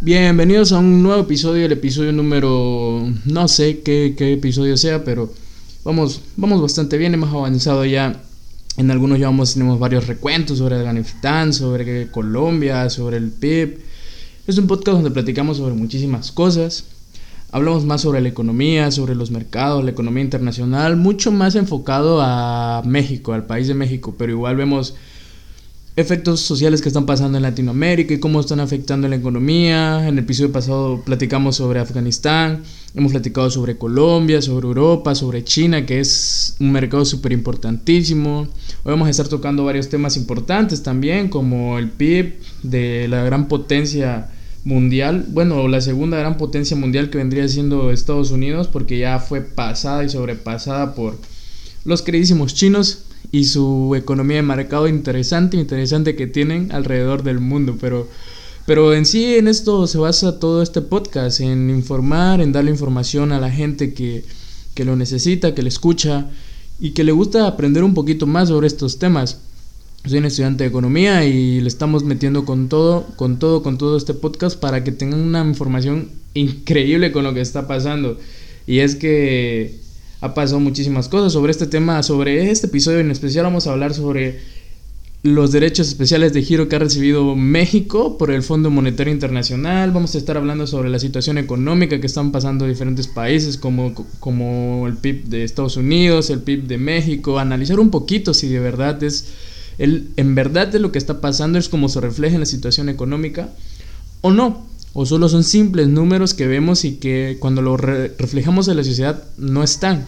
Bienvenidos a un nuevo episodio, el episodio número... no sé qué, episodio sea, pero vamos, vamos bastante bien, hemos avanzado ya. En algunos ya tenemos varios recuentos sobre Afganistán, sobre Colombia, sobre el PIB. Es un podcast donde platicamos sobre muchísimas cosas. Hablamos más sobre la economía, sobre los mercados, la economía internacional, mucho más enfocado a México, al país de México, pero igual vemos efectos sociales que están pasando en Latinoamérica y cómo están afectando la economía. En el episodio pasado platicamos sobre Afganistán, hemos platicado sobre Colombia, sobre Europa, sobre China, que es un mercado súper importantísimo. Hoy vamos a estar tocando varios temas importantes también, como el PIB de la gran potencia mundial, bueno, la segunda gran potencia mundial que vendría siendo Estados Unidos, porque ya fue pasada y sobrepasada por los queridísimos chinos y su economía de mercado interesante, interesante que tienen alrededor del mundo, pero pero en sí en esto se basa todo este podcast, en informar, en darle información a la gente que, que lo necesita, que le escucha y que le gusta aprender un poquito más sobre estos temas. Soy un estudiante de economía y le estamos metiendo con todo, con todo, con todo este podcast para que tengan una información increíble con lo que está pasando. Y es que ha pasado muchísimas cosas. Sobre este tema, sobre este episodio en especial vamos a hablar sobre los derechos especiales de giro que ha recibido México por el Fondo Monetario Internacional. Vamos a estar hablando sobre la situación económica que están pasando diferentes países como, como el PIB de Estados Unidos, el PIB de México, analizar un poquito si de verdad es el, en verdad de lo que está pasando es como se refleja en la situación económica o no o solo son simples números que vemos y que cuando lo reflejamos en la sociedad no están.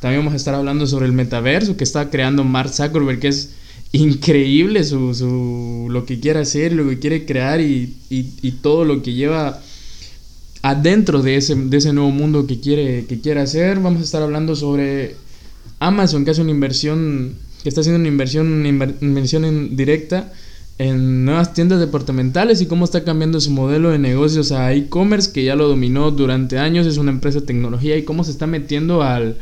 También vamos a estar hablando sobre el metaverso que está creando Mark Zuckerberg, que es increíble su, su lo que quiere hacer, lo que quiere crear y, y, todo lo que lleva adentro de ese, de ese nuevo mundo que quiere, que quiere hacer. Vamos a estar hablando sobre Amazon, que hace una inversión, que está haciendo una inversión, una inversión en directa en nuevas tiendas departamentales y cómo está cambiando su modelo de negocios a e-commerce que ya lo dominó durante años, es una empresa de tecnología y cómo se está metiendo al,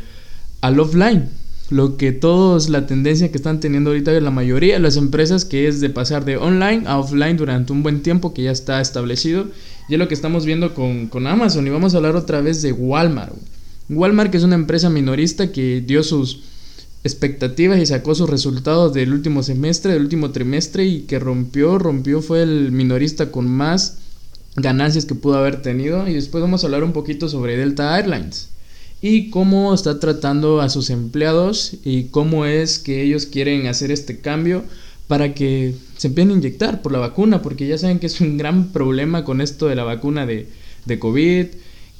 al offline. Lo que todos, la tendencia que están teniendo ahorita la mayoría de las empresas, que es de pasar de online a offline durante un buen tiempo, que ya está establecido. Y es lo que estamos viendo con, con Amazon. Y vamos a hablar otra vez de Walmart. Walmart, que es una empresa minorista que dio sus expectativas y sacó sus resultados del último semestre, del último trimestre y que rompió, rompió, fue el minorista con más ganancias que pudo haber tenido. Y después vamos a hablar un poquito sobre Delta Airlines y cómo está tratando a sus empleados y cómo es que ellos quieren hacer este cambio para que se empiecen a inyectar por la vacuna, porque ya saben que es un gran problema con esto de la vacuna de, de COVID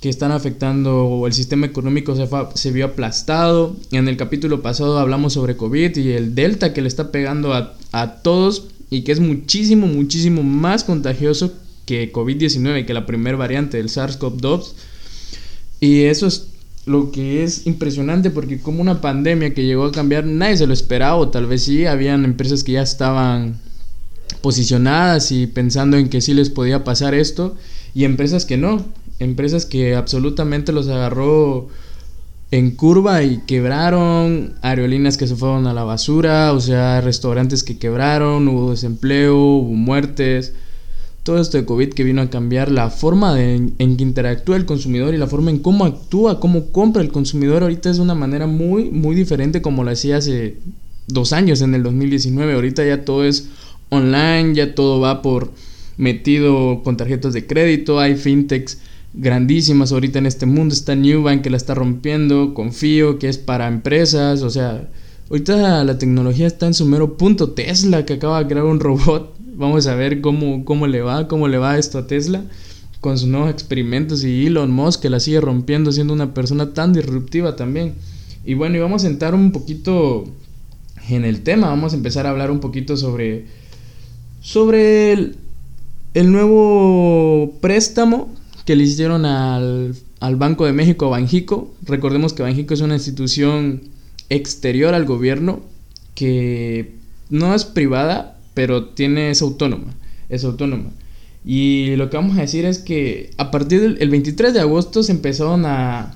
que están afectando el sistema económico se, se vio aplastado. En el capítulo pasado hablamos sobre COVID y el delta que le está pegando a, a todos y que es muchísimo, muchísimo más contagioso que COVID-19, que la primera variante del SARS-CoV-2. Y eso es lo que es impresionante porque como una pandemia que llegó a cambiar, nadie se lo esperaba, o tal vez sí, habían empresas que ya estaban posicionadas y pensando en que sí les podía pasar esto, y empresas que no empresas que absolutamente los agarró en curva y quebraron, aerolíneas que se fueron a la basura, o sea, restaurantes que quebraron, hubo desempleo, hubo muertes. Todo esto de COVID que vino a cambiar la forma en, en que interactúa el consumidor y la forma en cómo actúa, cómo compra el consumidor ahorita es de una manera muy, muy diferente como lo hacía hace dos años en el 2019. Ahorita ya todo es online, ya todo va por metido con tarjetas de crédito, hay fintechs grandísimas ahorita en este mundo. Está Newbank que la está rompiendo, Confío que es para empresas, o sea, ahorita la tecnología está en su mero punto. Tesla que acaba de crear un robot, vamos a ver cómo, cómo le va, cómo le va esto a Tesla con sus nuevos experimentos y Elon Musk que la sigue rompiendo siendo una persona tan disruptiva también. Y bueno, y vamos a entrar un poquito en el tema, vamos a empezar a hablar un poquito sobre sobre el, el nuevo préstamo que le hicieron al, Banco de México, a Banjico. Recordemos que Banjico es una institución exterior al gobierno que no es privada, pero tiene es autónoma, es autónoma. Y lo que vamos a decir es que a partir del 23 de agosto se empezaron a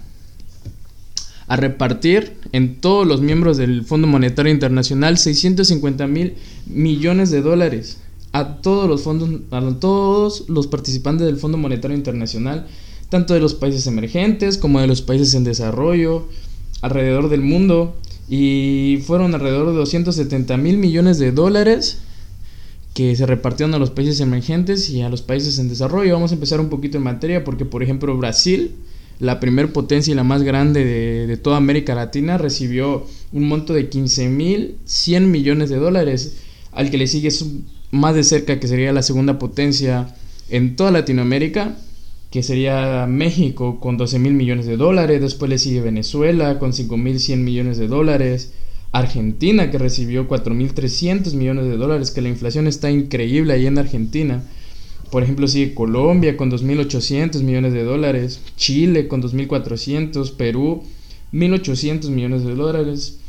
a repartir en todos los miembros del Fondo Monetario Internacional 650 mil millones de dólares a todos los fondos, a todos los participantes del Fondo Monetario Internacional, tanto de los países emergentes como de los países en desarrollo, alrededor del mundo, y fueron alrededor de 270 mil millones de dólares que se repartieron a los países emergentes y a los países en desarrollo. Vamos a empezar un poquito en materia porque, por ejemplo, Brasil, la primer potencia y la más grande de, de toda América Latina, recibió un monto de 15 mil 100 millones de dólares, al que le sigue más de cerca que sería la segunda potencia en toda Latinoamérica, que sería México con 12 mil millones de dólares, después le sigue Venezuela con 5 mil 100 millones de dólares, Argentina que recibió 4.300 millones de dólares, que la inflación está increíble ahí en Argentina. Por ejemplo, sigue Colombia con 2.800 millones de dólares, Chile con 2.400, Perú 1.800 millones de dólares,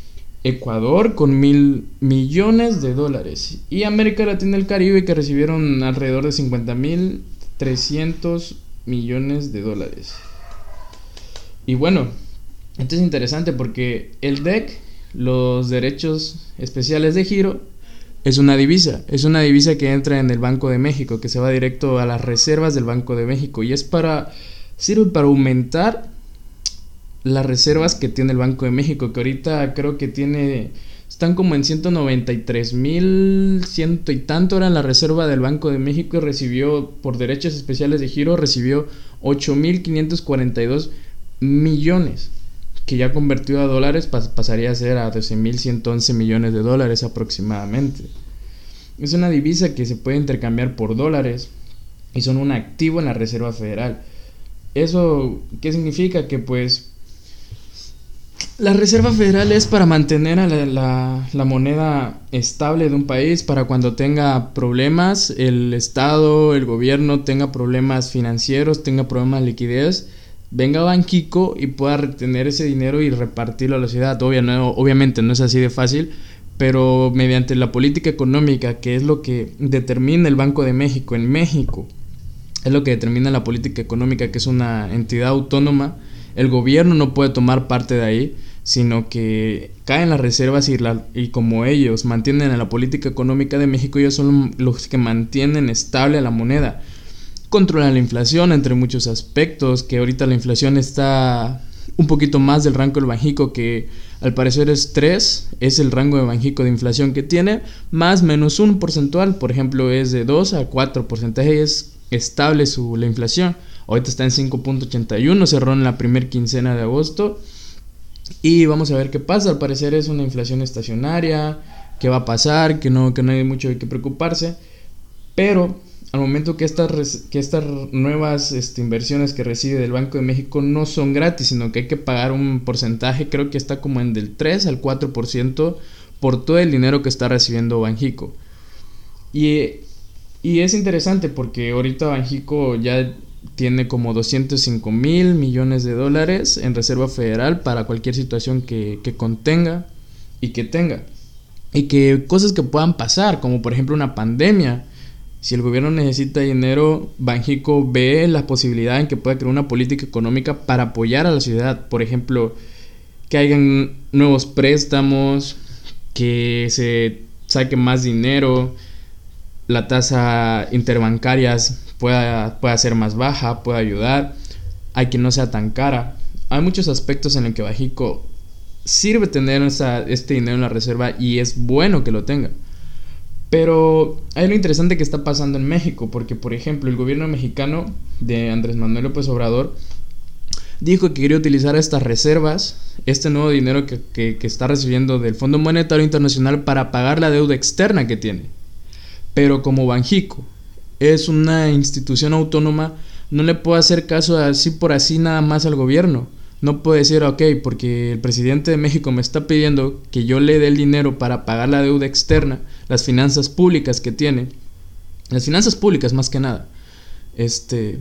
Ecuador con 1.000 millones de dólares. Y América Latina y el Caribe que recibieron alrededor de 50.300 millones de dólares. Y bueno, esto es interesante porque el DEC los derechos especiales de giro es una divisa, es una divisa que entra en el Banco de México, que se va directo a las reservas del Banco de México. Y es para sirve para aumentar las reservas que tiene el Banco de México, que ahorita creo que tiene están como en 193 mil ciento y tanto era la reserva del Banco de México y recibió por derechos especiales de giro recibió 8 mil 542 millones que ya convertido a dólares pasaría a ser a 12.111 millones de dólares aproximadamente. Es una divisa que se puede intercambiar por dólares y son un activo en la Reserva Federal. ¿Eso qué significa? Que pues la Reserva Federal es para mantener a la, moneda estable de un país, para cuando tenga problemas, el Estado, el gobierno tenga problemas financieros, tenga problemas de liquidez, venga Banquico y pueda retener ese dinero y repartirlo a la ciudad. obviamente no es así de fácil, pero mediante la política económica, que es lo que determina el Banco de México en México, es lo que determina la política económica, que es una entidad autónoma, el gobierno no puede tomar parte de ahí, sino que caen las reservas y, y como ellos mantienen la política económica de México, ellos son los que mantienen estable la moneda controlan la inflación entre muchos aspectos, que ahorita la inflación está un poquito más del rango del Banjico, que al parecer es 3, es el rango de Banjico de inflación que tiene, más menos un porcentual, por ejemplo, es de 2 a 4 porcentaje, es estable su, la inflación. Ahorita está en 5.81, cerró en la primera quincena de agosto. Y vamos a ver qué pasa. Al parecer es una inflación estacionaria, qué va a pasar, que no, que no hay mucho de qué preocuparse. Pero al momento que estas, que estas nuevas este, inversiones que recibe del Banco de México no son gratis, sino que hay que pagar un porcentaje, creo que está como en del 3 al 4% por todo el dinero que está recibiendo Banjico. Y, y es interesante porque ahorita Banjico ya tiene como 205 mil millones de dólares en Reserva Federal para cualquier situación que, que contenga y que tenga. Y que cosas que puedan pasar, como por ejemplo una pandemia, si el gobierno necesita dinero, Banjico ve la posibilidad en que pueda crear una política económica para apoyar a la ciudad. Por ejemplo, que hayan nuevos préstamos, que se saque más dinero, la tasa interbancaria pueda, pueda ser más baja, pueda ayudar, a que no sea tan cara. Hay muchos aspectos en los que Banjico sirve tener este dinero en la reserva y es bueno que lo tenga. Pero hay lo interesante que está pasando en México, porque por ejemplo el gobierno mexicano de Andrés Manuel López Obrador dijo que quería utilizar estas reservas, este nuevo dinero que, está recibiendo del Fondo Monetario Internacional para pagar la deuda externa que tiene. Pero como Banjico es una institución autónoma, no le puedo hacer caso así por así nada más al gobierno no puede decir, ok, porque el presidente de México me está pidiendo que yo le dé el dinero para pagar la deuda externa, las finanzas públicas que tiene, las finanzas públicas más que nada, este,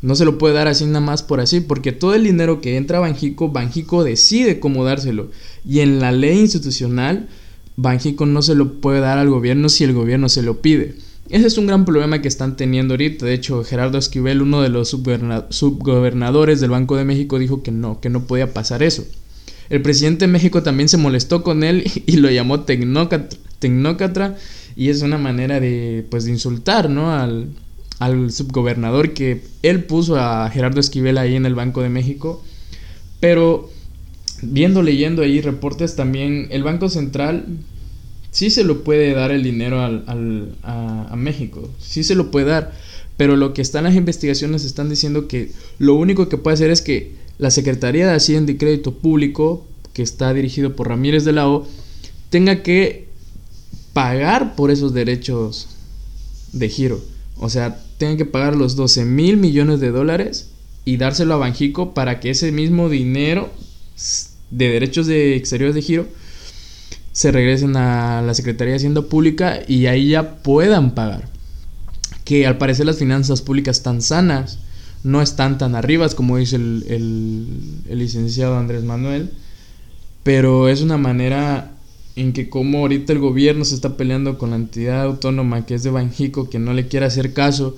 no se lo puede dar así nada más por así, porque todo el dinero que entra a Banjico, Banjico decide cómo dárselo. Y en la ley institucional, Banjico no se lo puede dar al gobierno si el gobierno se lo pide. Ese es un gran problema que están teniendo ahorita. De hecho, Gerardo Esquivel, uno de los subgobernadores del Banco de México, dijo que no, que no podía pasar eso. El presidente de México también se molestó con él y lo llamó tecnócrata, Y es una manera de, pues, de insultar, ¿no? Al, al subgobernador que él puso a Gerardo Esquivel ahí en el Banco de México. Pero viendo, leyendo ahí reportes también, el Banco Central sí se lo puede dar el dinero al, al, a, México, sí se lo puede dar, pero lo que están las investigaciones están diciendo que lo único que puede hacer es que la Secretaría de Hacienda y Crédito Público, que está dirigido por Ramírez de la O, tenga que pagar por esos derechos de giro. O sea, tenga que pagar los 12 mil millones de dólares y dárselo a Banjico para que ese mismo dinero de derechos de exteriores de giro se regresen a la Secretaría de Hacienda Pública y ahí ya puedan pagar. Que al parecer las finanzas públicas están sanas, no están tan arribas como dice el, el, el licenciado Andrés Manuel, pero es una manera en que como ahorita el gobierno se está peleando con la entidad autónoma que es de Banjico, que no le quiere hacer caso,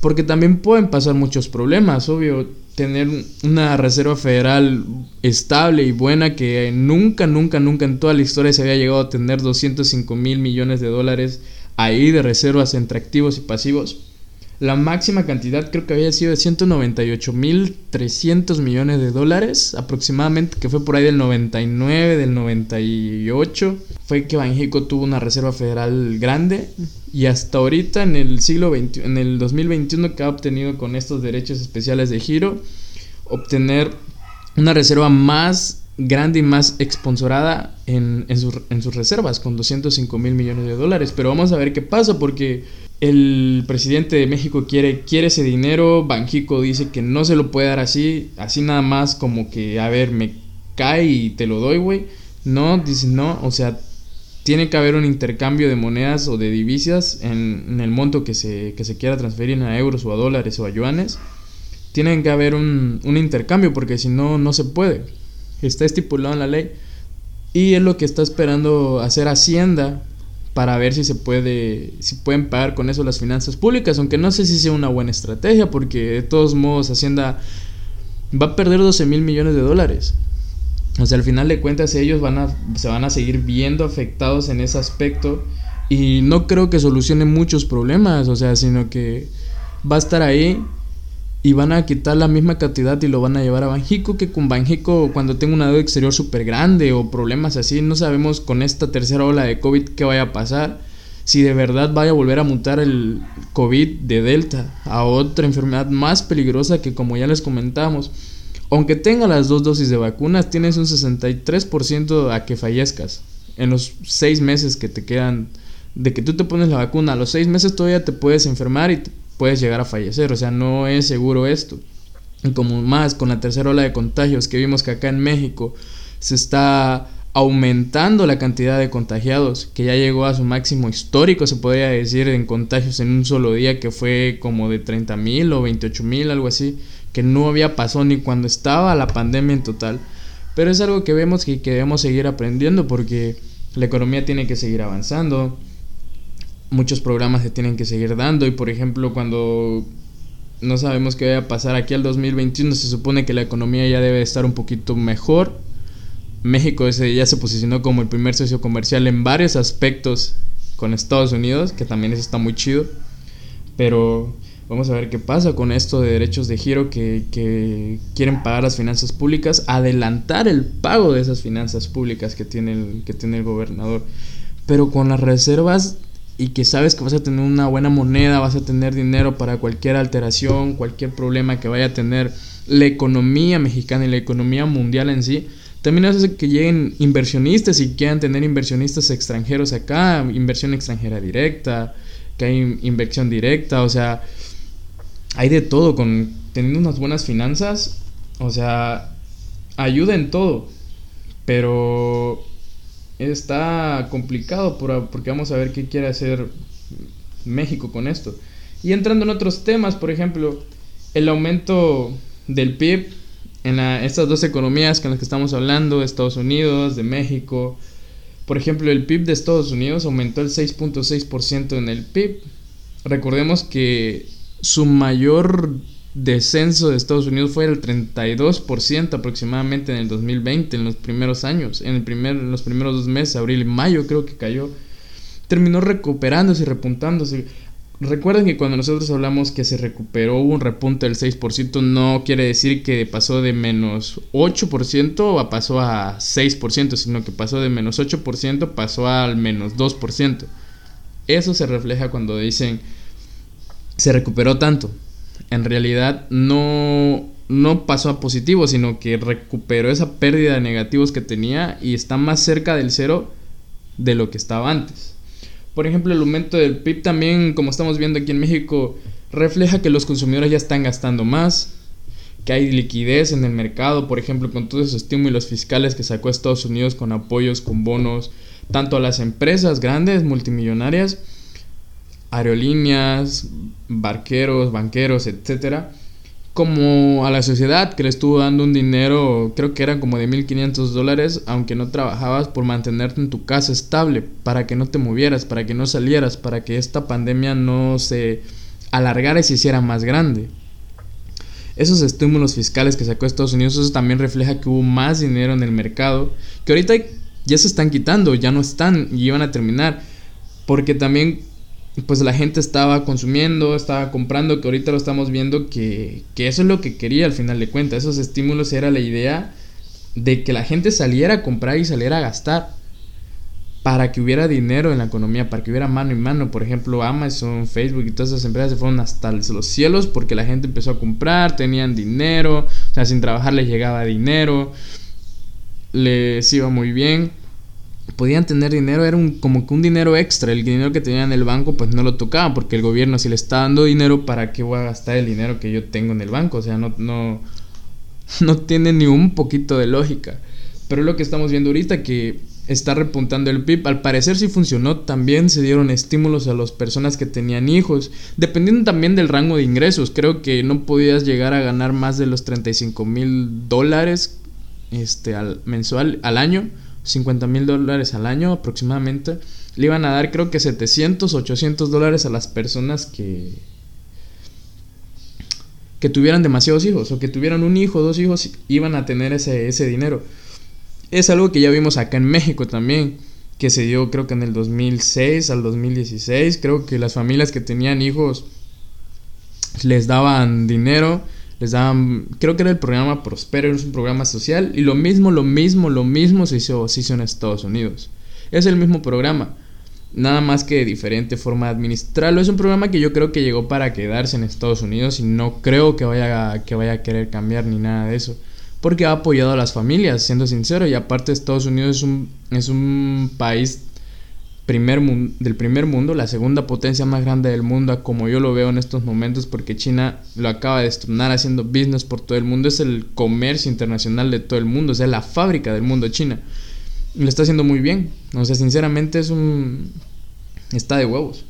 porque también pueden pasar muchos problemas, obvio, tener una reserva federal estable y buena que nunca, nunca, nunca en toda la historia se había llegado a tener 205 mil millones de dólares ahí de reservas entre activos y pasivos la máxima cantidad creo que había sido de 198.300 millones de dólares aproximadamente, que fue por ahí del 99, del 98. Fue que Banjico tuvo una reserva federal grande y hasta ahorita en el siglo XX, en el 2021 que ha obtenido con estos derechos especiales de giro, obtener una reserva más grande y más exponsorada en, en, en sus reservas con 205 mil millones de dólares. Pero vamos a ver qué pasa porque el presidente de México quiere, quiere ese dinero, Banjico dice que no se lo puede dar así, así nada más como que, a ver, me cae y te lo doy, güey. No, dice no, o sea, tiene que haber un intercambio de monedas o de divisas en, el monto que se, que se quiera transferir a euros o a dólares o a yuanes. Tiene que haber un, un intercambio porque si no, no se puede. Está estipulado en la ley. Y es lo que está esperando hacer Hacienda para ver si se puede, si pueden pagar con eso las finanzas públicas, aunque no sé si sea una buena estrategia, porque de todos modos Hacienda va a perder 12 mil millones de dólares. O sea, al final de cuentas ellos van a, se van a seguir viendo afectados en ese aspecto y no creo que solucione muchos problemas, o sea, sino que va a estar ahí y van a quitar la misma cantidad y lo van a llevar a Banjico, que con Banjico cuando tenga una deuda exterior súper grande o problemas así, no sabemos con esta tercera ola de COVID qué vaya a pasar, si de verdad vaya a volver a mutar el COVID de Delta a otra enfermedad más peligrosa que como ya les comentamos, aunque tenga las dos dosis de vacunas, tienes un 63% a que fallezcas en los seis meses que te quedan de que tú te pones la vacuna, a los seis meses todavía te puedes enfermar y puedes llegar a fallecer, o sea, no es seguro esto. Y como más con la tercera ola de contagios que vimos que acá en México se está aumentando la cantidad de contagiados, que ya llegó a su máximo histórico, se podría decir, en contagios en un solo día, que fue como de 30 mil o 28 mil, algo así, que no había pasado ni cuando estaba la pandemia en total. Pero es algo que vemos que, que debemos seguir aprendiendo porque la economía tiene que seguir avanzando, muchos programas se tienen que seguir dando y por ejemplo cuando no sabemos qué va a pasar aquí al 2021 se supone que la economía ya debe estar un poquito mejor. México ese ya se posicionó como el primer socio comercial en varios aspectos con Estados Unidos que también eso está muy chido. Pero vamos a ver qué pasa con esto de derechos de giro que, que quieren pagar las finanzas públicas adelantar el pago de esas finanzas públicas que tiene el, que tiene el gobernador. Pero con las reservas y que sabes que vas a tener una buena moneda, vas a tener dinero para cualquier alteración, cualquier problema que vaya a tener la economía mexicana y la economía mundial en sí, también hace que lleguen inversionistas y quieran tener inversionistas extranjeros acá, inversión extranjera directa, que hay inversión directa, o sea, hay de todo, con teniendo unas buenas finanzas, o sea, ayuda en todo, pero está complicado porque vamos a ver qué quiere hacer México con esto. Y entrando en otros temas, por ejemplo, el aumento del PIB en estas dos economías con las que estamos hablando, Estados Unidos, de México. Por ejemplo, el PIB de Estados Unidos aumentó el 6.6% en el PIB. Recordemos que su mayor descenso de Estados Unidos fue del 32% aproximadamente en el 2020, en los primeros años, en, el primer, en los primeros dos meses, abril y mayo creo que cayó. terminó recuperándose y repuntándose. Recuerden que cuando nosotros hablamos que se recuperó, un repunte del 6%, no quiere decir que pasó de menos 8% a pasó a 6%, sino que pasó de menos 8%, pasó al menos 2%. Eso se refleja cuando dicen se recuperó tanto. En realidad no, no pasó a positivo, sino que recuperó esa pérdida de negativos que tenía y está más cerca del cero de lo que estaba antes. Por ejemplo, el aumento del PIB también, como estamos viendo aquí en México, refleja que los consumidores ya están gastando más, que hay liquidez en el mercado, por ejemplo, con todos esos estímulos fiscales que sacó Estados Unidos con apoyos, con bonos, tanto a las empresas grandes, multimillonarias, aerolíneas, barqueros, banqueros, etcétera, como a la sociedad que le estuvo dando un dinero, creo que eran como de 1500 dólares, aunque no trabajabas por mantenerte en tu casa estable, para que no te movieras, para que no salieras, para que esta pandemia no se alargara y se hiciera más grande. Esos estímulos fiscales que sacó Estados Unidos, eso también refleja que hubo más dinero en el mercado, que ahorita ya se están quitando, ya no están y iban a terminar, porque también pues la gente estaba consumiendo, estaba comprando, que ahorita lo estamos viendo que, que eso es lo que quería al final de cuentas. Esos estímulos era la idea de que la gente saliera a comprar y saliera a gastar para que hubiera dinero en la economía, para que hubiera mano y mano. Por ejemplo, Amazon, Facebook y todas esas empresas se fueron hasta los cielos porque la gente empezó a comprar, tenían dinero, o sea, sin trabajar les llegaba dinero, les iba muy bien podían tener dinero, era un, como que un dinero extra. El dinero que tenían en el banco, pues no lo tocaban, porque el gobierno, si le está dando dinero, ¿para qué voy a gastar el dinero que yo tengo en el banco? O sea, no, no, no tiene ni un poquito de lógica. Pero lo que estamos viendo ahorita, que está repuntando el PIB. Al parecer sí funcionó. También se dieron estímulos a las personas que tenían hijos. Dependiendo también del rango de ingresos. Creo que no podías llegar a ganar más de los 35 mil dólares este, al, mensual al año 50 mil dólares al año aproximadamente, le iban a dar creo que 700, 800 dólares a las personas que, que tuvieran demasiados hijos o que tuvieran un hijo, dos hijos, iban a tener ese, ese dinero. Es algo que ya vimos acá en México también, que se dio creo que en el 2006 al 2016, creo que las familias que tenían hijos les daban dinero les daban, creo que era el programa Prospero, es un programa social, y lo mismo, lo mismo, lo mismo se hizo, se hizo en Estados Unidos. Es el mismo programa, nada más que de diferente forma de administrarlo. Es un programa que yo creo que llegó para quedarse en Estados Unidos y no creo que vaya, que vaya a querer cambiar ni nada de eso. Porque ha apoyado a las familias, siendo sincero, y aparte Estados Unidos es un, es un país primer del primer mundo, la segunda potencia más grande del mundo, como yo lo veo en estos momentos, porque China lo acaba de destronar haciendo business por todo el mundo, es el comercio internacional de todo el mundo, o sea, la fábrica del mundo China. Lo está haciendo muy bien, o sea, sinceramente es un... está de huevos.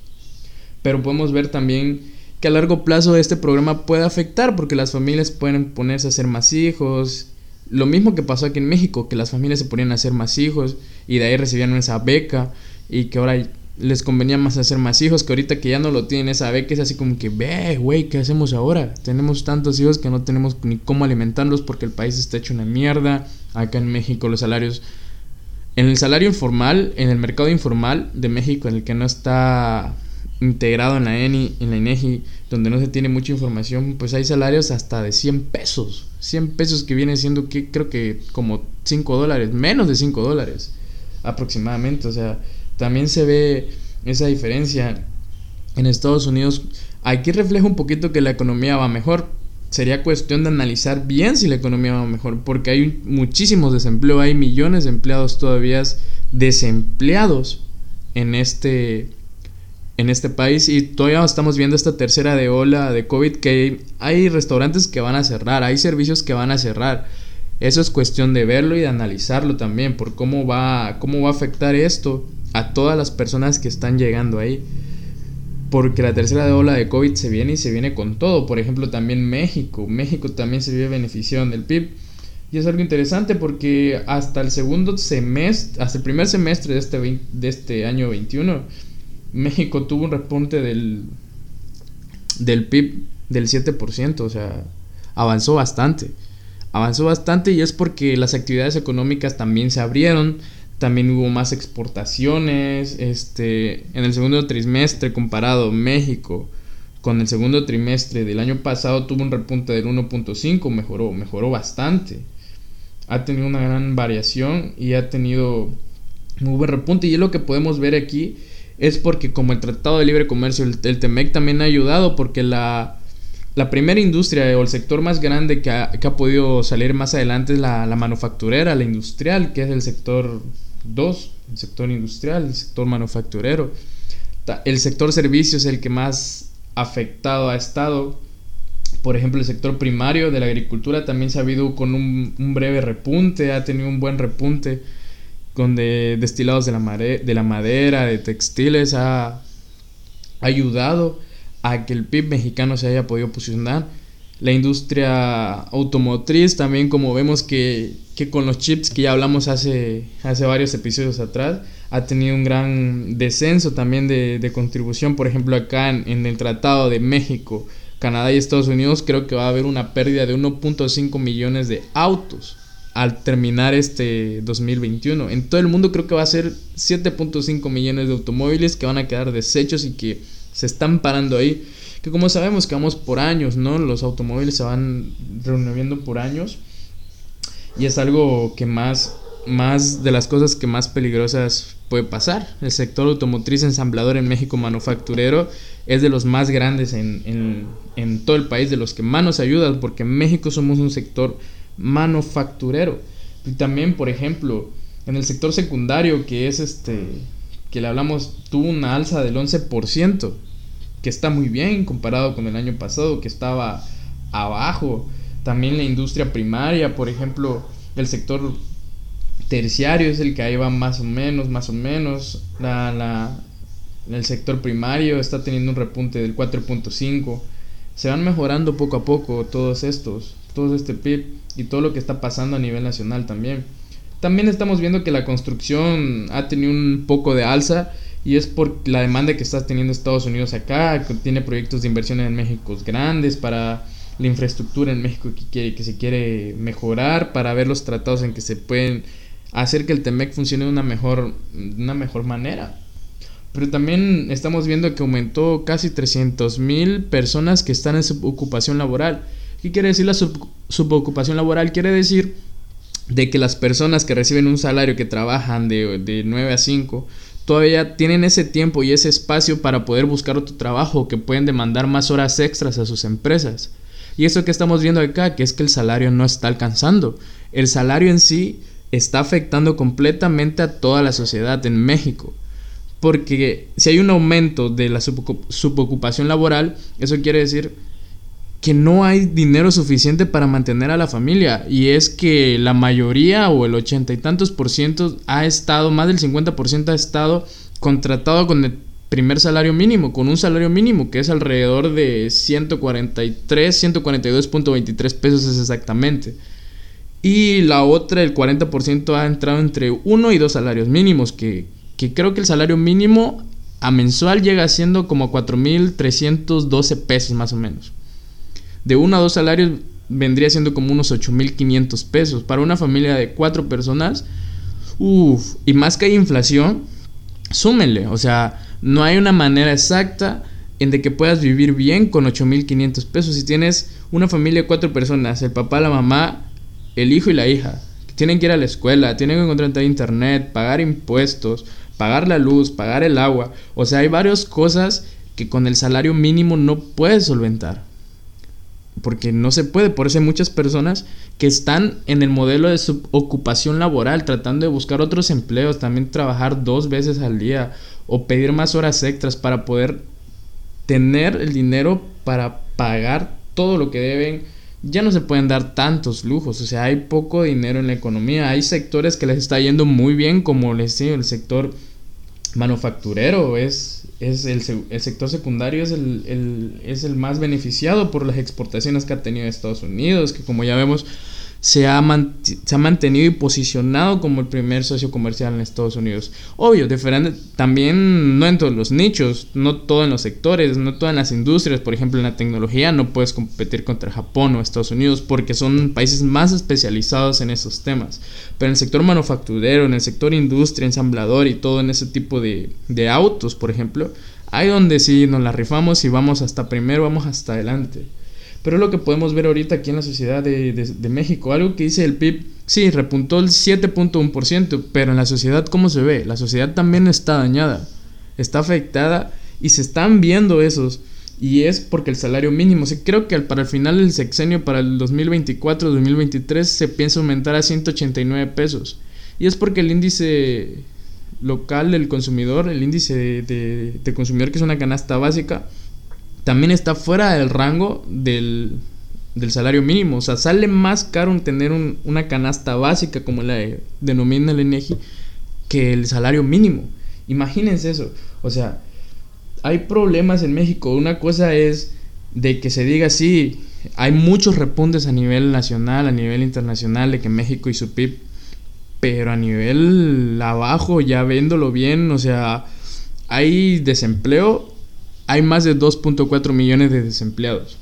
Pero podemos ver también que a largo plazo este programa puede afectar, porque las familias pueden ponerse a hacer más hijos, lo mismo que pasó aquí en México, que las familias se ponían a hacer más hijos y de ahí recibían esa beca y que ahora les convenía más hacer más hijos, que ahorita que ya no lo tienen esa que es así como que, ve, güey, ¿qué hacemos ahora? Tenemos tantos hijos que no tenemos ni cómo alimentarlos porque el país está hecho una mierda. Acá en México los salarios... En el salario informal, en el mercado informal de México, en el que no está integrado en la ENI, en la INEGI, donde no se tiene mucha información, pues hay salarios hasta de 100 pesos. 100 pesos que viene siendo que creo que como 5 dólares, menos de 5 dólares aproximadamente. O sea, también se ve esa diferencia en Estados Unidos. Aquí refleja un poquito que la economía va mejor. Sería cuestión de analizar bien si la economía va mejor, porque hay muchísimos desempleos, hay millones de empleados todavía desempleados en este en este país y todavía estamos viendo esta tercera de ola de COVID que hay restaurantes que van a cerrar, hay servicios que van a cerrar. Eso es cuestión de verlo y de analizarlo también por cómo va cómo va a afectar esto a todas las personas que están llegando ahí. Porque la tercera ola de COVID se viene y se viene con todo. Por ejemplo, también México. México también se vive beneficiado del PIB. Y es algo interesante porque hasta el segundo semestre, hasta el primer semestre de este, de este año 21, México tuvo un repunte del, del PIB del 7%. O sea, avanzó bastante. Avanzó bastante y es porque las actividades económicas también se abrieron también hubo más exportaciones, este, en el segundo trimestre comparado México con el segundo trimestre del año pasado tuvo un repunte del 1.5, mejoró, mejoró bastante. Ha tenido una gran variación y ha tenido muy buen repunte y es lo que podemos ver aquí es porque como el Tratado de Libre Comercio, el, el TEMEC también ha ayudado porque la, la primera industria o el sector más grande que ha, que ha podido salir más adelante es la, la, manufacturera, la industrial, que es el sector 2, el sector industrial, el sector manufacturero. El sector servicios es el que más afectado ha estado. Por ejemplo, el sector primario de la agricultura también se ha habido con un, breve repunte, ha tenido un buen repunte con de destilados de la, de la madera, de textiles, ha ayudado a que el PIB mexicano se haya podido posicionar. La industria automotriz también como vemos que, que con los chips que ya hablamos hace, hace varios episodios atrás, ha tenido un gran descenso también de, de contribución. Por ejemplo, acá en, en, el Tratado de México, Canadá y Estados Unidos, creo que va a haber una pérdida de 1.5 millones de autos al terminar este 2021. En todo el mundo creo que va a ser 7.5 millones de automóviles que van a quedar desechos y que se están parando ahí. Que como sabemos que vamos por años, ¿no? Los automóviles se van reuniendo por años. Y es algo que más, más de las cosas que más peligrosas puede pasar. El sector automotriz ensamblador en México manufacturero es de los más grandes en, en, en todo el país, de los que más nos ayudan, porque en México somos un sector manufacturero. Y también, por ejemplo, en el sector secundario, que es este, que le hablamos, tuvo una alza del 11%, que está muy bien comparado con el año pasado, que estaba abajo. También la industria primaria, por ejemplo, el sector terciario es el que ahí va más o menos, más o menos. La, la, el sector primario está teniendo un repunte del 4.5. Se van mejorando poco a poco todos estos, todo este PIB y todo lo que está pasando a nivel nacional también. También estamos viendo que la construcción ha tenido un poco de alza y es por la demanda que está teniendo Estados Unidos acá, tiene proyectos de inversión en México grandes para la infraestructura en México que, quiere, que se quiere mejorar, para ver los tratados en que se pueden hacer que el TEMEC funcione de una mejor, una mejor manera. Pero también estamos viendo que aumentó casi 300 mil personas que están en ocupación laboral. ¿Qué quiere decir la subocupación laboral? Quiere decir de que las personas que reciben un salario que trabajan de, de 9 a 5 todavía tienen ese tiempo y ese espacio para poder buscar otro trabajo que pueden demandar más horas extras a sus empresas. Y eso que estamos viendo acá, que es que el salario no está alcanzando. El salario en sí está afectando completamente a toda la sociedad en México. Porque si hay un aumento de la subocupación laboral, eso quiere decir que no hay dinero suficiente para mantener a la familia y es que la mayoría o el ochenta y tantos por ciento ha estado, más del 50 por ciento ha estado contratado con el primer salario mínimo, con un salario mínimo que es alrededor de 143, 142.23 pesos exactamente. Y la otra, el 40% ha entrado entre uno y dos salarios mínimos, que, que creo que el salario mínimo a mensual llega siendo como 4.312 pesos más o menos de uno a dos salarios vendría siendo como unos 8.500 pesos. Para una familia de cuatro personas, uff, y más que hay inflación, súmenle. O sea, no hay una manera exacta en de que puedas vivir bien con 8.500 pesos. Si tienes una familia de cuatro personas, el papá, la mamá, el hijo y la hija, tienen que ir a la escuela, tienen que encontrar internet, pagar impuestos, pagar la luz, pagar el agua. O sea, hay varias cosas que con el salario mínimo no puedes solventar porque no se puede. Por eso hay muchas personas que están en el modelo de ocupación laboral, tratando de buscar otros empleos, también trabajar dos veces al día o pedir más horas extras para poder tener el dinero para pagar todo lo que deben. Ya no se pueden dar tantos lujos, o sea, hay poco dinero en la economía. Hay sectores que les está yendo muy bien, como les digo, el sector manufacturero es es el, el, sector secundario es el, el, es el más beneficiado por las exportaciones que ha tenido Estados Unidos, que como ya vemos se ha, mantenido y posicionado como el primer socio comercial en Estados Unidos. Obvio, diferente, también no en todos los nichos, no todo en los sectores, no todas las industrias, por ejemplo en la tecnología no puedes competir contra Japón o Estados Unidos porque son países más especializados en esos temas. Pero en el sector manufacturero, en el sector industria, ensamblador y todo en ese tipo de, de autos, por ejemplo, hay donde sí nos la rifamos y vamos hasta primero, vamos hasta adelante. Pero es lo que podemos ver ahorita aquí en la sociedad de, de, México. Algo que dice el PIB, sí, repuntó el 7.1%, pero en la sociedad, ¿cómo se ve? La sociedad también está dañada, está afectada y se están viendo esos. Y es porque el salario mínimo, sí, creo que para el final del sexenio, para el 2024-2023, se piensa aumentar a 189 pesos. Y es porque el índice local del consumidor, el índice de, de consumidor que es una canasta básica, también está fuera del rango del, salario mínimo. O sea, sale más caro tener una canasta básica, como la denomina el INEGI, que el salario mínimo. Imagínense eso. O sea, hay problemas en México. Una cosa es de que se diga sí, hay muchos repuntes a nivel nacional, a nivel internacional, de que México y su PIB, pero a nivel abajo, ya viéndolo bien, o sea, hay desempleo hay más de 2.4 millones de desempleados.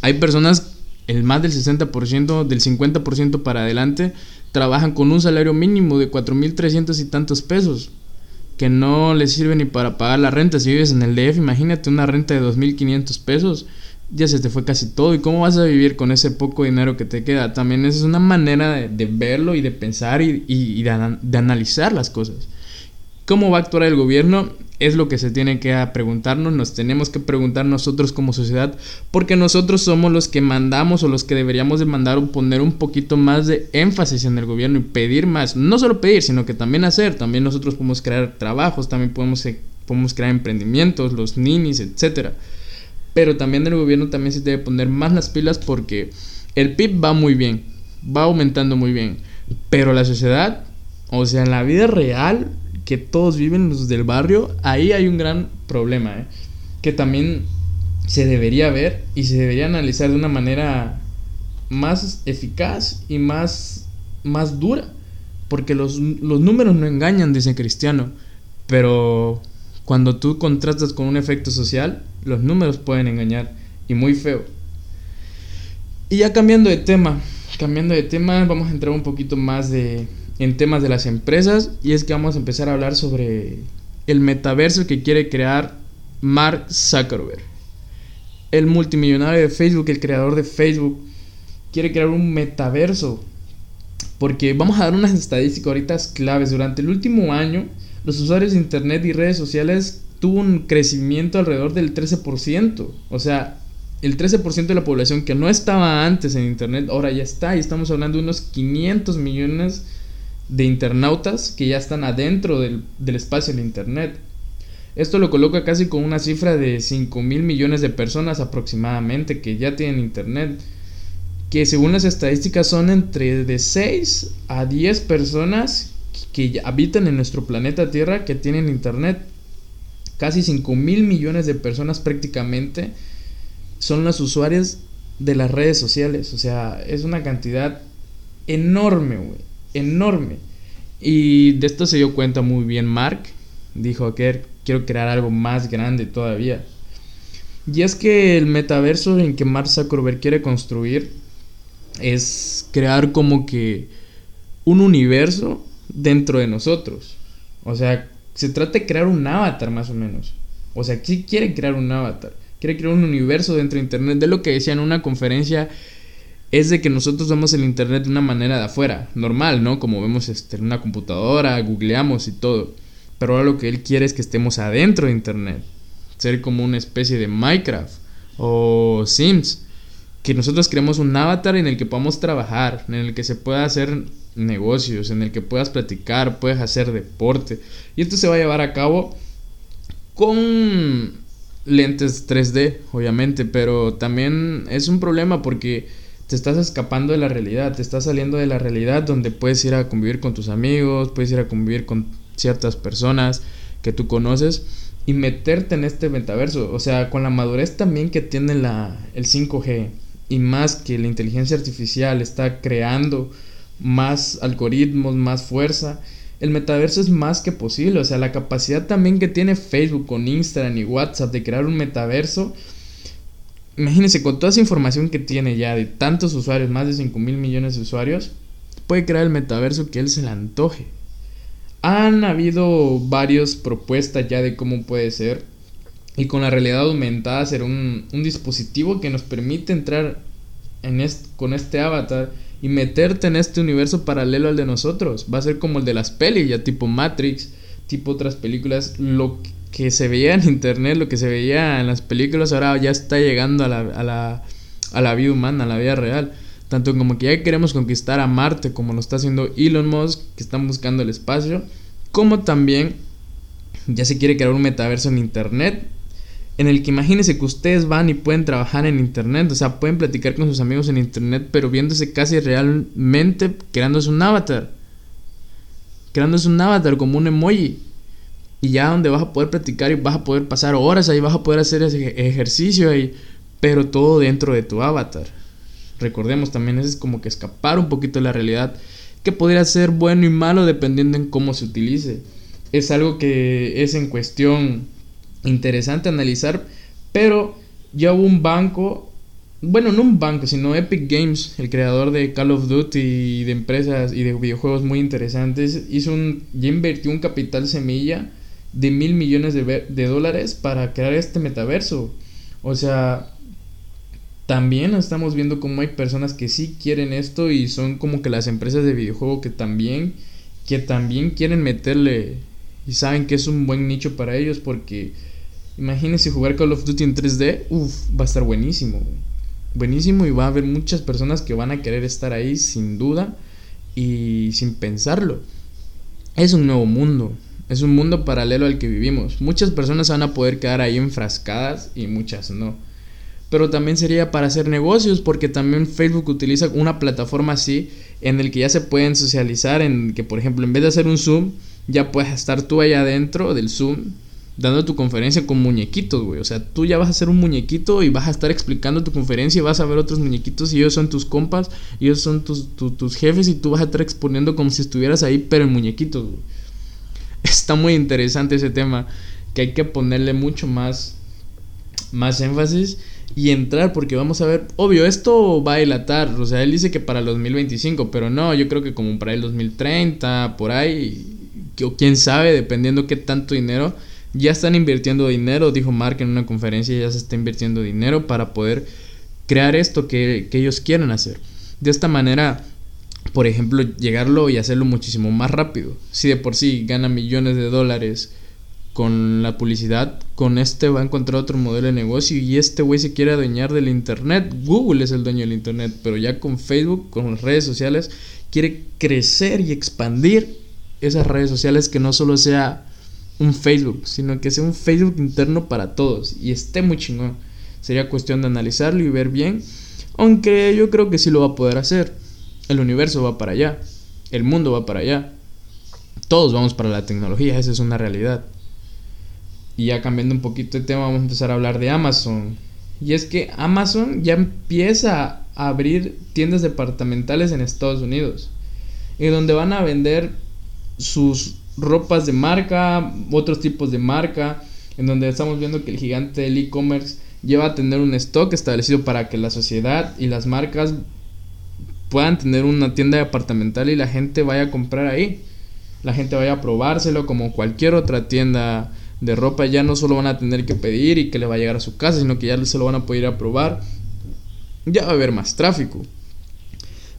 Hay personas, el más del 60%, del 50% para adelante, trabajan con un salario mínimo de 4.300 y tantos pesos, que no les sirve ni para pagar la renta. Si vives en el DF, imagínate una renta de 2.500 pesos, ya se te fue casi todo. ¿Y cómo vas a vivir con ese poco dinero que te queda? También es una manera de, verlo y de pensar y, de analizar las cosas. ¿Cómo va a actuar el gobierno? Es lo que se tiene que preguntarnos, nos tenemos que preguntar nosotros como sociedad, porque nosotros somos los que mandamos o los que deberíamos de mandar o poner un poquito más de énfasis en el gobierno y pedir más. No solo pedir, sino que también hacer. También nosotros podemos crear trabajos, también podemos, eh, podemos crear emprendimientos, los ninis, etc. Pero también el gobierno también se debe poner más las pilas porque el PIB va muy bien, va aumentando muy bien. Pero la sociedad, o sea, en la vida real, que todos viven los del barrio, ahí hay un gran problema, ¿eh? que también se debería ver y se debería analizar de una manera más eficaz y más, más dura, porque los, los números no engañan, dice Cristiano, pero cuando tú contrastas con un efecto social, los números pueden engañar y muy feo. Y ya cambiando de tema, cambiando de tema, vamos a entrar un poquito más de, en temas de las empresas y es que vamos a empezar a hablar sobre el metaverso que quiere crear Mark Zuckerberg. El multimillonario de Facebook, el creador de Facebook, quiere crear un metaverso. Porque vamos a dar unas estadísticas ahorita claves. Durante el último año, los usuarios de Internet y redes sociales tuvo un crecimiento alrededor del 13%. O sea, el 13% de la población que no estaba antes en Internet, ahora ya está. Y estamos hablando de unos 500 millones de internautas que ya están adentro del, espacio de Internet. Esto lo coloca casi con una cifra de 5 mil millones de personas aproximadamente que ya tienen Internet. Que según las estadísticas son entre de 6 a 10 personas que habitan en nuestro planeta Tierra que tienen Internet. Casi 5 mil millones de personas prácticamente son las usuarias de las redes sociales. O sea, es una cantidad enorme, güey enorme. Y de esto se dio cuenta muy bien Mark. Dijo que quiero crear algo más grande todavía. Y es que el metaverso en que Mark Zuckerberg quiere construir es crear como que un universo dentro de nosotros. O sea, se trata de crear un avatar más o menos. O sea, sí quiere crear un avatar. Quiere crear un universo dentro de Internet. De lo que decía en una conferencia es de que nosotros vemos el internet de una manera de afuera, normal, ¿no? Como vemos este, en una computadora, googleamos y todo. Pero ahora lo que él quiere es que estemos adentro de internet, ser como una especie de Minecraft o Sims, que nosotros creemos un avatar en el que podamos trabajar, en el que se pueda hacer negocios, en el que puedas platicar, puedes hacer deporte. Y esto se va a llevar a cabo con lentes 3D, obviamente, pero también es un problema porque te estás escapando de la realidad, te estás saliendo de la realidad donde puedes ir a convivir con tus amigos, puedes ir a convivir con ciertas personas que tú conoces y meterte en este metaverso, o sea, con la madurez también que tiene la, el 5G y más que la inteligencia artificial está creando más algoritmos, más fuerza, el metaverso es más que posible. O sea, la capacidad también que tiene Facebook con Instagram y WhatsApp de crear un metaverso. Imagínense, con toda esa información que tiene ya de tantos usuarios, más de 5 mil millones de usuarios, puede crear el metaverso que él se le antoje. Han habido varias propuestas ya de cómo puede ser. Y con la realidad aumentada será un, dispositivo que nos permite entrar en con este avatar y meterte en este universo paralelo al de nosotros. Va a ser como el de las pelis, ya tipo Matrix, tipo otras películas. Lo que se veía en internet, lo que se veía en las películas, ahora ya está llegando a la, a la, a la vida humana, a la vida real. Tanto como que ya queremos conquistar a Marte, como lo está haciendo Elon Musk, que están buscando el espacio, como también ya se quiere crear un metaverso en internet en el que imagínense que ustedes van y pueden trabajar en internet, o sea, pueden platicar con sus amigos en internet, pero viéndose casi realmente creándose un avatar. Creándose un avatar como un emoji. Y ya donde vas a poder platicar y vas a poder pasar horas ahí, vas a poder hacer ese ejercicio ahí, pero todo dentro de tu avatar. Recordemos también, es como que escapar un poquito de la realidad, que podría ser bueno y malo dependiendo en cómo se utilice. Es algo que es en cuestión interesante analizar, pero ya hubo un banco, bueno, no un banco, sino Epic Games, el creador de Call of Duty y de empresas y de videojuegos muy interesantes, hizo un, ya invirtió un capital semilla de mil millones de, de dólares para crear este metaverso. O sea, también estamos viendo cómo hay personas que sí quieren esto y son como que las empresas de videojuego que también que también quieren meterle y saben que es un buen nicho para ellos porque Imagínense jugar Call of Duty en 3D, uff, va a estar buenísimo. Buenísimo y va a haber muchas personas que van a querer estar ahí sin duda y sin pensarlo. Es un nuevo mundo, es un mundo paralelo al que vivimos. Muchas personas van a poder quedar ahí enfrascadas y muchas no. Pero también sería para hacer negocios porque también Facebook utiliza una plataforma así en el que ya se pueden socializar, en que por ejemplo en vez de hacer un Zoom, ya puedes estar tú ahí adentro del Zoom dando tu conferencia con muñequitos, güey. O sea, tú ya vas a ser un muñequito y vas a estar explicando tu conferencia y vas a ver otros muñequitos y ellos son tus compas, ellos son tus, tus jefes y tú vas a estar exponiendo como si estuvieras ahí, pero en muñequitos, güey. Está muy interesante ese tema, que hay que ponerle mucho más, más énfasis y entrar porque vamos a ver, obvio, esto va a dilatar, o sea, él dice que para el 2025, pero no, yo creo que como para el 2030, por ahí, o quién sabe, dependiendo qué tanto dinero ya están invirtiendo dinero, dijo Mark en una conferencia, ya se está invirtiendo dinero para poder crear esto que, ellos quieren hacer. De esta manera, por ejemplo, llegarlo y hacerlo muchísimo más rápido. Si de por sí gana millones de dólares con la publicidad, con este va a encontrar otro modelo de negocio y este güey se quiere adueñar del Internet. Google es el dueño del Internet, pero ya con Facebook, con las redes sociales, quiere crecer y expandir esas redes sociales que no solo sea un Facebook, sino que sea un Facebook interno para todos y esté muy chingón. Sería cuestión de analizarlo y ver bien, aunque yo creo que sí lo va a poder hacer. El universo va para allá, el mundo va para allá. Todos vamos para la tecnología, esa es una realidad. Y ya cambiando un poquito de tema, vamos a empezar a hablar de Amazon. Y es que Amazon ya empieza a abrir tiendas departamentales en Estados Unidos. Y donde van a vender sus ropas de marca, otros tipos de marca, en donde estamos viendo que el gigante del e-commerce lleva a tener un stock establecido para que la sociedad y las marcas puedan tener una tienda departamental y la gente vaya a comprar ahí. La gente vaya a probárselo como cualquier otra tienda de ropa. Ya no solo van a tener que pedir y que le va a llegar a su casa, sino que ya se lo van a poder ir a probar. Ya va a haber más tráfico.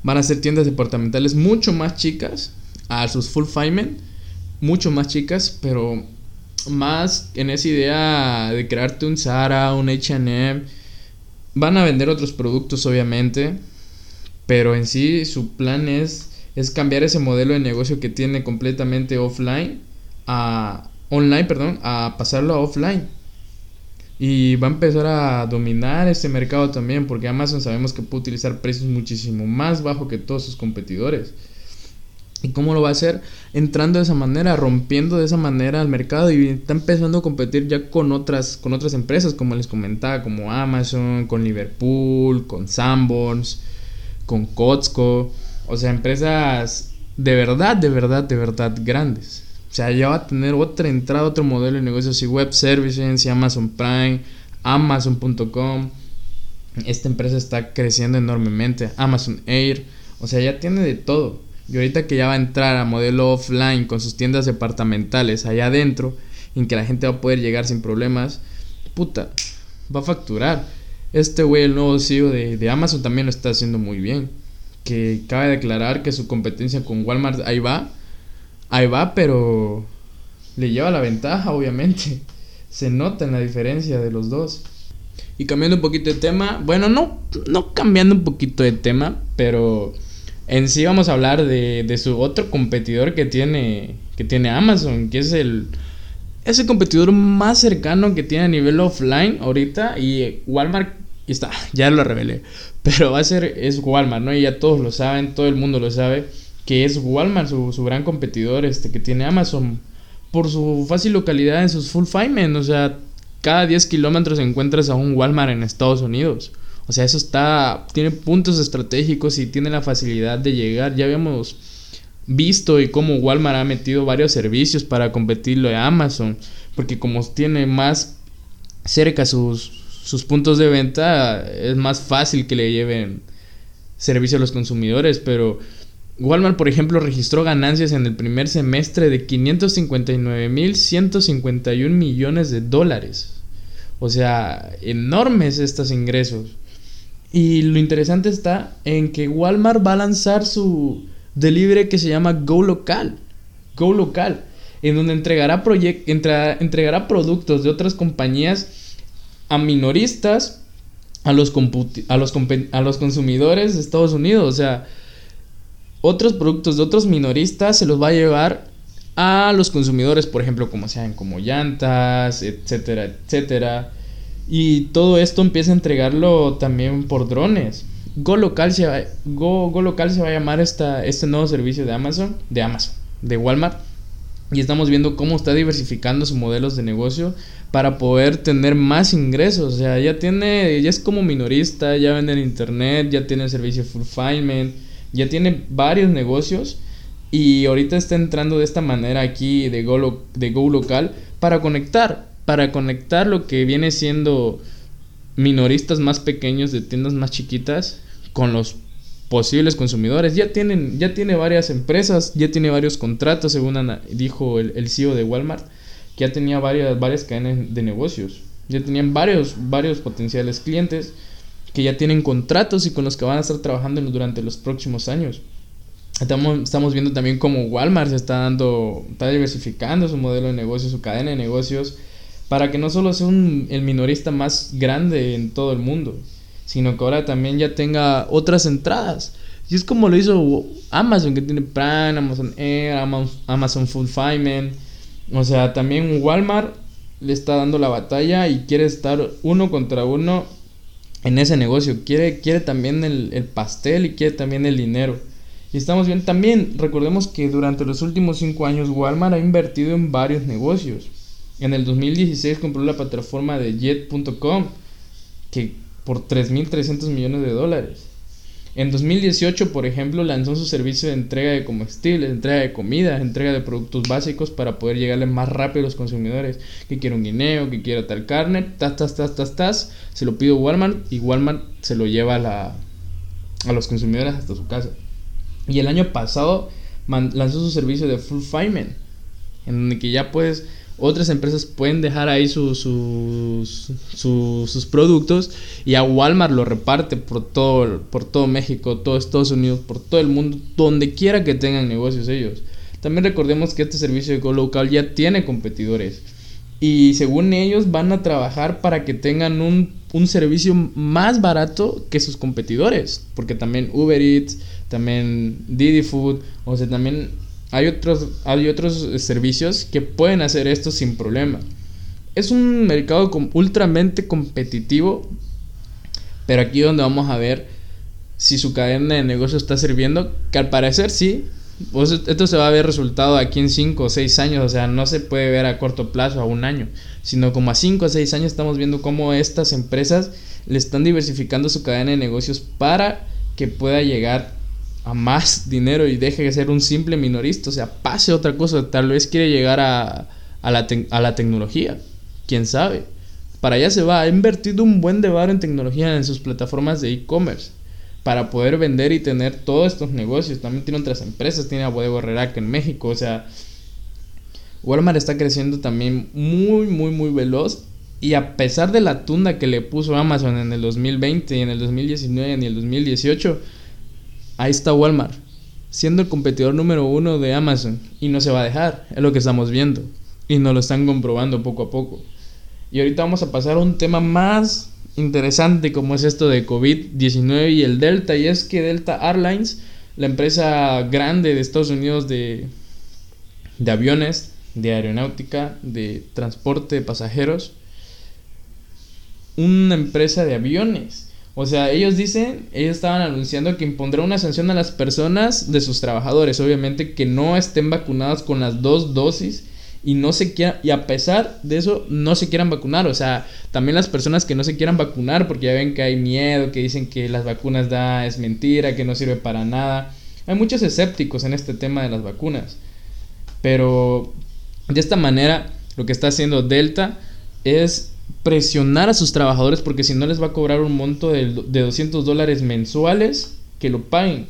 Van a ser tiendas departamentales mucho más chicas a sus fulfillment mucho más chicas, pero más en esa idea de crearte un Zara, un HM. Van a vender otros productos, obviamente, pero en sí su plan es, es cambiar ese modelo de negocio que tiene completamente offline a online, perdón, a pasarlo a offline. Y va a empezar a dominar ese mercado también, porque Amazon sabemos que puede utilizar precios muchísimo más bajos que todos sus competidores. ¿Y cómo lo va a hacer? Entrando de esa manera, rompiendo de esa manera al mercado y está empezando a competir ya con otras, con otras empresas, como les comentaba, como Amazon, con Liverpool, con Sanborns, con Costco. O sea, empresas de verdad, de verdad, de verdad grandes. O sea, ya va a tener otra entrada, otro modelo de negocios y web services, y Amazon Prime, Amazon.com. Esta empresa está creciendo enormemente. Amazon Air. O sea, ya tiene de todo. Y ahorita que ya va a entrar a modelo offline con sus tiendas departamentales allá adentro, en que la gente va a poder llegar sin problemas, puta, va a facturar. Este güey, el nuevo CEO de, de Amazon, también lo está haciendo muy bien. Que cabe declarar que su competencia con Walmart ahí va. Ahí va, pero le lleva la ventaja, obviamente. Se nota en la diferencia de los dos. Y cambiando un poquito de tema, bueno, no, no cambiando un poquito de tema, pero en sí vamos a hablar de, de su otro competidor que tiene, que tiene Amazon, que es el, es el competidor más cercano que tiene a nivel offline ahorita y Walmart y está, ya lo revelé. Pero va a ser, es Walmart, ¿no? Y ya todos lo saben, todo el mundo lo sabe, que es Walmart, su, su gran competidor, este, que tiene Amazon, por su fácil localidad en sus fulfillment, o sea, cada 10 kilómetros encuentras a un Walmart en Estados Unidos. O sea, eso está, tiene puntos estratégicos y tiene la facilidad de llegar. Ya habíamos visto y cómo Walmart ha metido varios servicios para competirlo a Amazon, porque como tiene más cerca sus, sus puntos de venta, es más fácil que le lleven servicio a los consumidores, pero Walmart, por ejemplo, registró ganancias en el primer semestre de 559.151 millones de dólares. O sea, enormes estos ingresos. Y lo interesante está en que Walmart va a lanzar su delivery que se llama Go Local. Go Local. En donde entregará, entregará productos de otras compañías a minoristas, a los, a los, a los consumidores de Estados Unidos. O sea, otros productos de otros minoristas se los va a llevar a los consumidores, por ejemplo, como sean como llantas, etcétera, etcétera. Y todo esto empieza a entregarlo también por drones. Go Local se va, Go, Local se va a llamar esta, este nuevo servicio de Amazon, de Amazon, de Walmart. Y estamos viendo cómo está diversificando sus modelos de negocio para poder tener más ingresos. O sea, ya tiene, ya es como minorista, ya vende en internet, ya tiene el servicio fulfillment, ya tiene varios negocios. Y ahorita está entrando de esta manera aquí de Go, de Go Local para conectar para conectar lo que viene siendo minoristas más pequeños de tiendas más chiquitas con los posibles consumidores. Ya tienen, ya tiene varias empresas, ya tiene varios contratos, según dijo el, el, CEO de Walmart, que ya tenía varias, varias cadenas de negocios. Ya tenían varios, varios potenciales clientes que ya tienen contratos y con los que van a estar trabajando durante los próximos años. Estamos, estamos viendo también cómo Walmart se está dando, está diversificando su modelo de negocio, su cadena de negocios para que no solo sea el minorista más grande en todo el mundo, sino que ahora también ya tenga otras entradas. Y es como lo hizo Amazon, que tiene Prime, Amazon Air, Amazon Fulfillment. O sea, también Walmart le está dando la batalla y quiere estar uno contra uno en ese negocio. Quiere, quiere también el, el pastel y quiere también el dinero. Y estamos viendo también, recordemos que durante los últimos cinco años Walmart ha invertido en varios negocios. En el 2016 compró la plataforma de Jet.com que por 3.300 millones de dólares. En 2018, por ejemplo, lanzó su servicio de entrega de comestibles, entrega de comida, entrega de productos básicos para poder llegarle más rápido a los consumidores. Que quiera un guineo, que quiera tal carne, tas, tas, tas, tas, tas. Se lo pido Walmart y Walmart se lo lleva a, la, a los consumidores hasta su casa. Y el año pasado lanzó su servicio de Fulfillment, en donde que ya puedes otras empresas pueden dejar ahí sus, sus productos y a Walmart lo reparte por todo, por todo México, todo Estados Unidos, por todo el mundo, donde quiera que tengan negocios ellos. También recordemos que este servicio de Go Local ya tiene competidores y según ellos van a trabajar para que tengan un, un servicio más barato que sus competidores, porque también Uber Eats, también Didi Food, o sea, también hay otros, hay otros servicios que pueden hacer esto sin problema. Es un mercado ultramente competitivo, pero aquí donde vamos a ver si su cadena de negocio está sirviendo, que al parecer sí, Pues esto se va a ver resultado aquí en 5 o 6 años, o sea, no se puede ver a corto plazo, a un año, sino como a 5 o 6 años estamos viendo cómo estas empresas le están diversificando su cadena de negocios para que pueda llegar a más dinero y deje de ser un simple minorista, o sea, pase otra cosa, tal vez quiere llegar a, a, la, a la tecnología, quién sabe. Para allá se va, ha invertido un buen de en tecnología en sus plataformas de e-commerce para poder vender y tener todos estos negocios. También tiene otras empresas, tiene a Bodega Herrera en México, o sea, Walmart está creciendo también muy, muy, muy veloz. Y a pesar de la tunda que le puso Amazon en el 2020 y en el 2019 y en el 2018, ahí está Walmart, siendo el competidor número uno de Amazon. Y no se va a dejar, es lo que estamos viendo. Y nos lo están comprobando poco a poco. Y ahorita vamos a pasar a un tema más interesante como es esto de COVID-19 y el Delta. Y es que Delta Airlines, la empresa grande de Estados Unidos de, de aviones, de aeronáutica, de transporte de pasajeros, una empresa de aviones. O sea, ellos dicen, ellos estaban anunciando que impondrá una sanción a las personas de sus trabajadores, obviamente que no estén vacunados con las dos dosis y no se quieran, y a pesar de eso, no se quieran vacunar. O sea, también las personas que no se quieran vacunar, porque ya ven que hay miedo, que dicen que las vacunas da es mentira, que no sirve para nada. Hay muchos escépticos en este tema de las vacunas. Pero de esta manera, lo que está haciendo Delta es presionar a sus trabajadores porque si no les va a cobrar un monto de, de 200 dólares mensuales que lo paguen.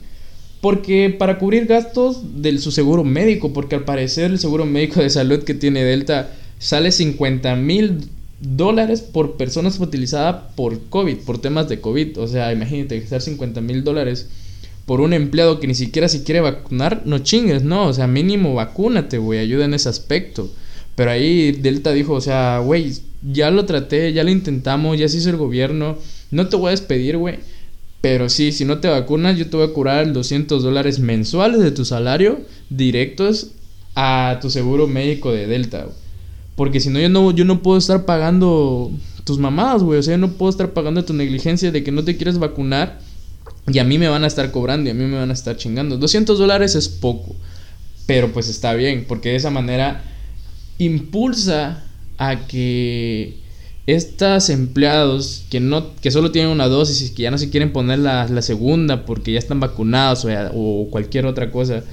Porque para cubrir gastos de su seguro médico, porque al parecer el seguro médico de salud que tiene Delta sale 50 mil dólares por persona hospitalizada por COVID, por temas de COVID. O sea, imagínate gastar 50 mil dólares por un empleado que ni siquiera se quiere vacunar, no chingues, no, o sea, mínimo vacúnate, güey, ayuda en ese aspecto. Pero ahí Delta dijo, o sea, güey, ya lo traté, ya lo intentamos, ya se hizo el gobierno, no te voy a despedir, güey pero sí, si no te vacunas, yo te voy a curar 200 dólares mensuales de tu salario directos a tu seguro médico de Delta. Porque si no yo, no, yo no puedo estar pagando tus mamadas, güey. O sea, yo no puedo estar pagando tu negligencia de que no te quieres vacunar. Y a mí me van a estar cobrando y a mí me van a estar chingando. 200 dólares es poco. Pero pues está bien. Porque de esa manera impulsa a que estos empleados que no que solo tienen una dosis y que ya no se quieren poner la, segunda porque ya están vacunados o, cualquier otra cosa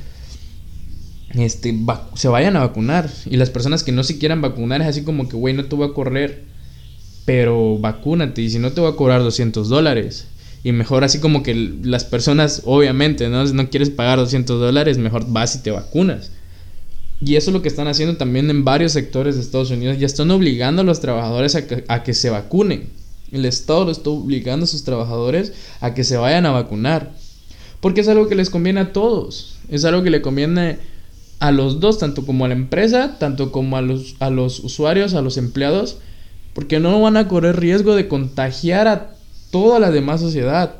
este se vayan a vacunar. Y las personas que no se quieran vacunar es así como que güey no te voy a correr pero vacúnate. Y si no te voy a cobrar 200 dólares y mejor así como que las personas obviamente no no quieres pagar 200 dólares mejor vas y te vacunas y eso es lo que están haciendo también en varios sectores de Estados Unidos. Ya están obligando a los trabajadores a que, se vacunen. El Estado lo está obligando a sus trabajadores a que se vayan a vacunar. Porque es algo que les conviene a todos. Es algo que le conviene a los dos, tanto como a la empresa, tanto como a los, a los usuarios, a los empleados. Porque no van a correr riesgo de contagiar a toda la demás sociedad.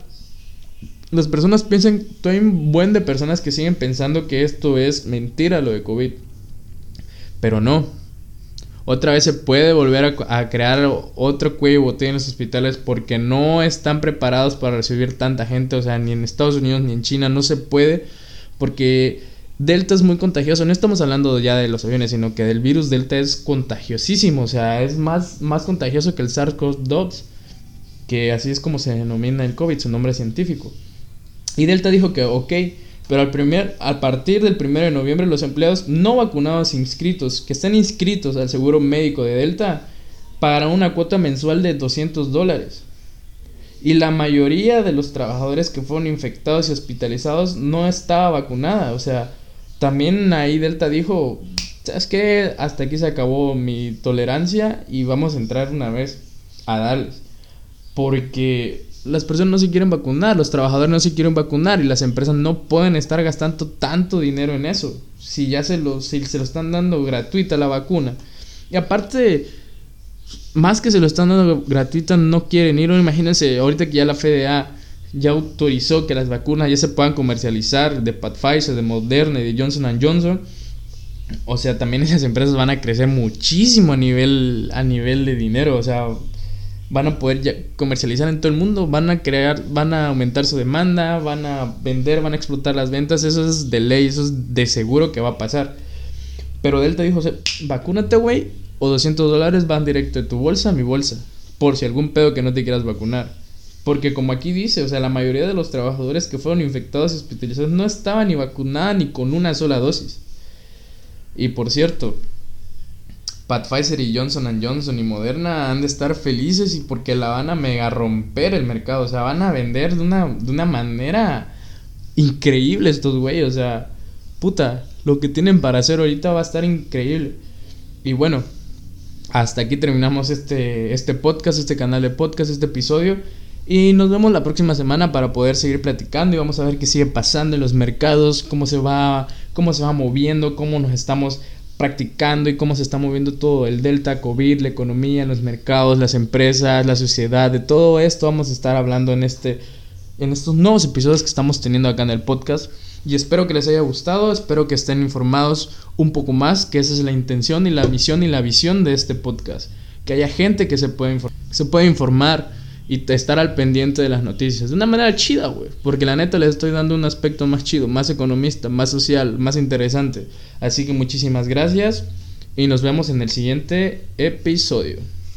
Las personas piensan, hay un buen de personas que siguen pensando que esto es mentira lo de COVID. Pero no. Otra vez se puede volver a, crear otro cuello botella en los hospitales porque no están preparados para recibir tanta gente. O sea, ni en Estados Unidos ni en China no se puede. Porque Delta es muy contagioso. No estamos hablando ya de los aviones, sino que del virus Delta es contagiosísimo. O sea, es más, más contagioso que el SARS-CoV-2. Que así es como se denomina el COVID, su nombre científico. Y Delta dijo que, ok, pero al, primer, a partir del 1 de noviembre los empleados no vacunados inscritos, que están inscritos al seguro médico de Delta, pagarán una cuota mensual de 200 dólares. Y la mayoría de los trabajadores que fueron infectados y hospitalizados no estaba vacunada. O sea, también ahí Delta dijo, ¿sabes qué? Hasta aquí se acabó mi tolerancia y vamos a entrar una vez a darles. Porque las personas no se quieren vacunar, los trabajadores no se quieren vacunar y las empresas no pueden estar gastando tanto dinero en eso. Si ya se lo, se lo están dando gratuita la vacuna. Y aparte, más que se lo están dando gratuita, no quieren ir. Imagínense, ahorita que ya la FDA ya autorizó que las vacunas ya se puedan comercializar de Pfizer, de Moderna y de Johnson Johnson. O sea, también esas empresas van a crecer muchísimo a nivel, a nivel de dinero. O sea, van a poder comercializar en todo el mundo, van a crear, van a aumentar su demanda, van a vender, van a explotar las ventas, eso es de ley, eso es de seguro que va a pasar. Pero Delta dijo, vacúnate, güey, o 200 dólares van directo de tu bolsa a mi bolsa, por si algún pedo que no te quieras vacunar. Porque como aquí dice, o sea, la mayoría de los trabajadores que fueron infectados y hospitalizados no estaban ni vacunados ni con una sola dosis. Y por cierto, Pat Pfizer y Johnson Johnson y Moderna han de estar felices y porque la van a mega romper el mercado. O sea, van a vender de una, de una manera increíble estos güeyes. O sea, puta, lo que tienen para hacer ahorita va a estar increíble. Y bueno, hasta aquí terminamos este, este podcast, este canal de podcast, este episodio. Y nos vemos la próxima semana para poder seguir platicando y vamos a ver qué sigue pasando en los mercados, cómo se va, cómo se va moviendo, cómo nos estamos practicando y cómo se está moviendo todo el delta, COVID, la economía, los mercados, las empresas, la sociedad, de todo esto vamos a estar hablando en este en estos nuevos episodios que estamos teniendo acá en el podcast. Y espero que les haya gustado, espero que estén informados un poco más, que esa es la intención y la misión y la visión de este podcast, que haya gente que se pueda, se pueda informar y estar al pendiente de las noticias. De una manera chida, güey. Porque la neta les estoy dando un aspecto más chido, más economista, más social, más interesante. Así que muchísimas gracias y nos vemos en el siguiente episodio.